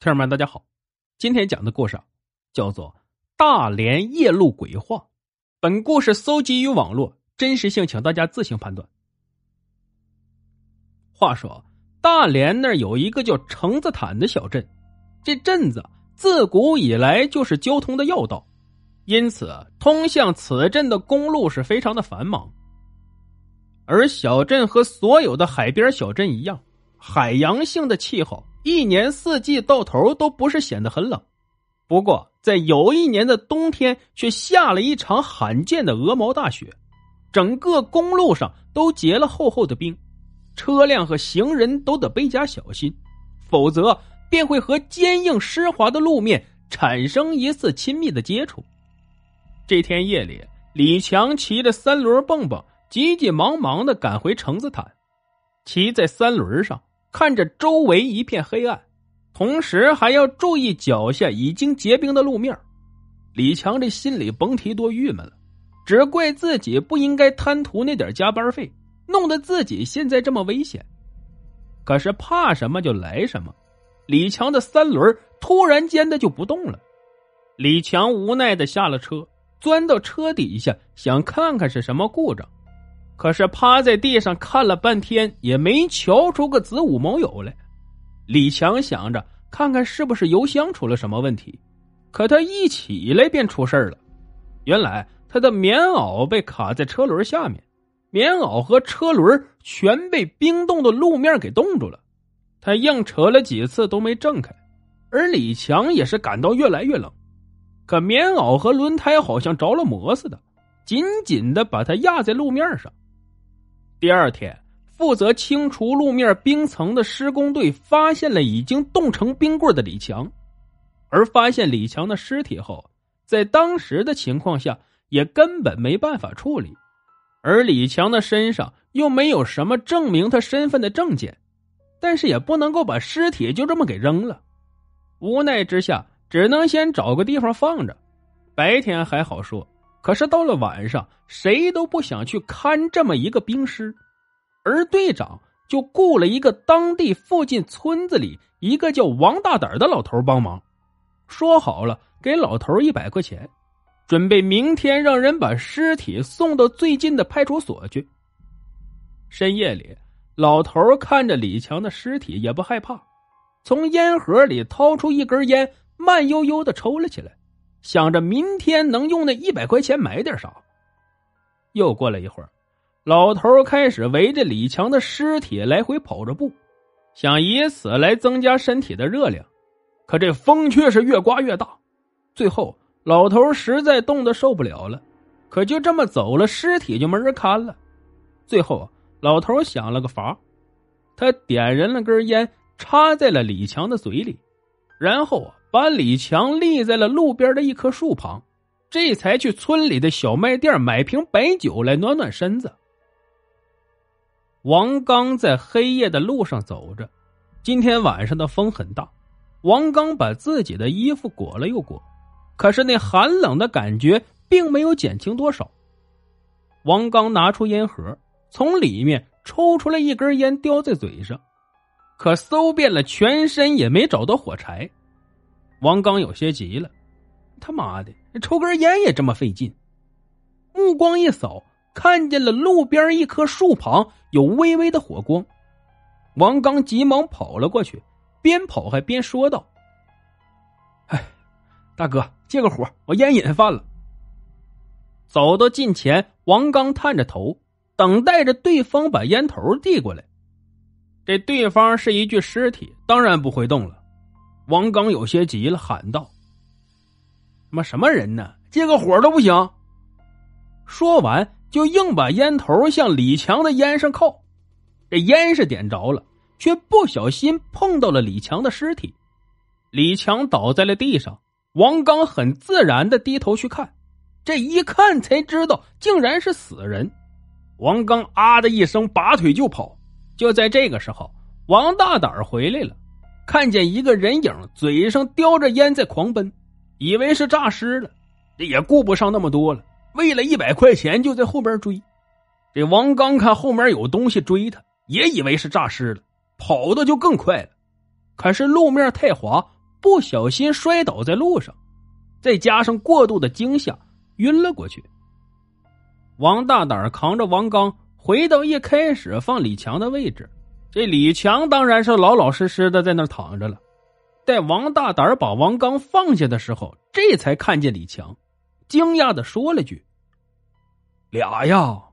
听友们，大家好，今天讲的故事叫做《大连夜路鬼话》。本故事搜集于网络，真实性请大家自行判断。话说，大连那儿有一个叫橙子坦的小镇，这镇子自古以来就是交通的要道，因此通向此镇的公路是非常的繁忙。而小镇和所有的海边小镇一样，海洋性的气候。一年四季到头都不是显得很冷，不过在有一年的冬天却下了一场罕见的鹅毛大雪，整个公路上都结了厚厚的冰，车辆和行人都得倍加小心，否则便会和坚硬湿滑的路面产生一次亲密的接触。这天夜里，李强骑着三轮蹦蹦，急急忙忙的赶回橙子滩，骑在三轮上。看着周围一片黑暗，同时还要注意脚下已经结冰的路面，李强这心里甭提多郁闷了，只怪自己不应该贪图那点加班费，弄得自己现在这么危险。可是怕什么就来什么，李强的三轮突然间的就不动了，李强无奈的下了车，钻到车底下想看看是什么故障。可是趴在地上看了半天，也没瞧出个子午卯酉来。李强想着看看是不是油箱出了什么问题，可他一起来便出事了。原来他的棉袄被卡在车轮下面，棉袄和车轮全被冰冻的路面给冻住了。他硬扯了几次都没挣开，而李强也是感到越来越冷。可棉袄和轮胎好像着了魔似的，紧紧的把他压在路面上。第二天，负责清除路面冰层的施工队发现了已经冻成冰棍的李强，而发现李强的尸体后，在当时的情况下也根本没办法处理，而李强的身上又没有什么证明他身份的证件，但是也不能够把尸体就这么给扔了，无奈之下，只能先找个地方放着，白天还好说。可是到了晚上，谁都不想去看这么一个冰尸，而队长就雇了一个当地附近村子里一个叫王大胆的老头帮忙，说好了给老头一百块钱，准备明天让人把尸体送到最近的派出所去。深夜里，老头看着李强的尸体也不害怕，从烟盒里掏出一根烟，慢悠悠的抽了起来。想着明天能用那一百块钱买点啥。又过了一会儿，老头开始围着李强的尸体来回跑着步，想以此来增加身体的热量。可这风却是越刮越大，最后老头实在冻得受不了了，可就这么走了，尸体就没人看了。最后，老头想了个法他点燃了根烟，插在了李强的嘴里，然后啊。把李强立在了路边的一棵树旁，这才去村里的小卖店买瓶白酒来暖暖身子。王刚在黑夜的路上走着，今天晚上的风很大，王刚把自己的衣服裹了又裹，可是那寒冷的感觉并没有减轻多少。王刚拿出烟盒，从里面抽出来一根烟，叼在嘴上，可搜遍了全身也没找到火柴。王刚有些急了，他妈的，抽根烟也这么费劲！目光一扫，看见了路边一棵树旁有微微的火光。王刚急忙跑了过去，边跑还边说道：“哎，大哥，借个火，我烟瘾犯了。”走到近前，王刚探着头，等待着对方把烟头递过来。这对方是一具尸体，当然不会动了。王刚有些急了，喊道：“妈什么人呢？借个火都不行！”说完，就硬把烟头向李强的烟上靠。这烟是点着了，却不小心碰到了李强的尸体。李强倒在了地上。王刚很自然的低头去看，这一看才知道，竟然是死人。王刚啊的一声，拔腿就跑。就在这个时候，王大胆回来了。看见一个人影，嘴上叼着烟在狂奔，以为是诈尸了，这也顾不上那么多了。为了一百块钱，就在后边追。这王刚看后面有东西追他，也以为是诈尸了，跑的就更快了。可是路面太滑，不小心摔倒在路上，再加上过度的惊吓，晕了过去。王大胆扛着王刚回到一开始放李强的位置，这李强当然是老老实实的在那躺着了。待王大胆把王刚放下的时候，这才看见李强，惊讶的说了句：“俩呀。”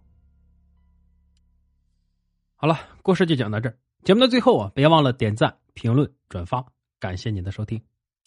好了，故事就讲到这儿。节目的最后啊，别忘了点赞、评论、转发，感谢您的收听。